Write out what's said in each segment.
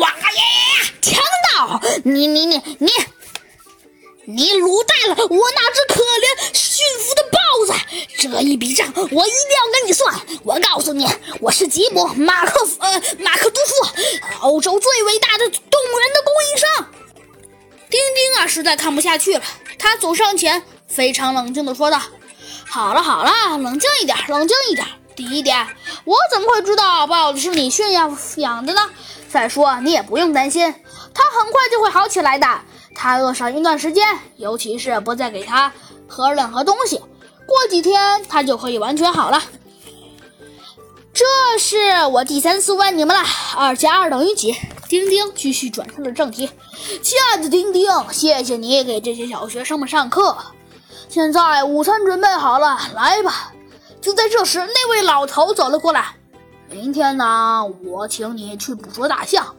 哇耶！强盗！你你你你！你掳带了我那只可怜驯服的豹子，这一笔账我一定要跟你算。我告诉你，我是吉姆·马克呃马克杜夫，欧洲最伟大的动物园的供应商。丁丁啊，实在看不下去了，他走上前，非常冷静地说道：“好了好了，冷静一点，冷静一点。第一点，我怎么会知道豹子是你驯养养的呢？再说，你也不用担心，他很快就会好起来的。”他饿上一段时间，尤其是不再给他喝任何东西，过几天他就可以完全好了。这是我第三次问你们了，二加二等于几？丁丁继续转向了正题。亲爱的丁丁，谢谢你给这些小学生们上课。现在午餐准备好了，来吧。就在这时，那位老头走了过来。明天呢，我请你去捕捉大象，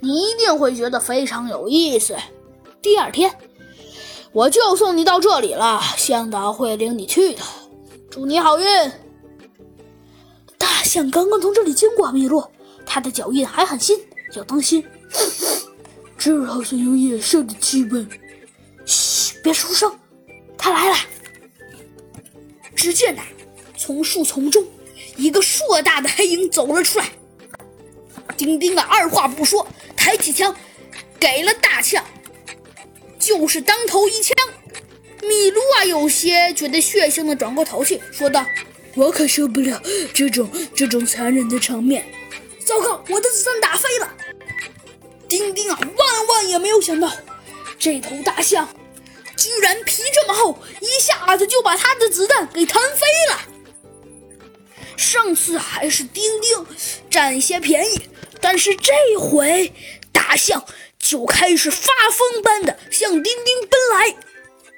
你一定会觉得非常有意思。第二天，我就送你到这里了。向导会领你去的，祝你好运。大象刚刚从这里经过，麋鹿，它的脚印还很新，要当心。这儿好像有野兽的气味。嘘，别出声，它来了。只见呐，从树丛中，一个硕大的黑影走了出来。丁丁啊，二话不说，抬起枪，给了大象。就是当头一枪，米卢啊，有些觉得血腥的转过头去，说道：“我可受不了这种这种残忍的场面。”糟糕，我的子弹打飞了！丁丁啊，万万也没有想到，这头大象居然皮这么厚，一下子就把他的子弹给弹飞了。上次还是丁丁占些便宜，但是这回大象。就开始发疯般的向丁丁奔来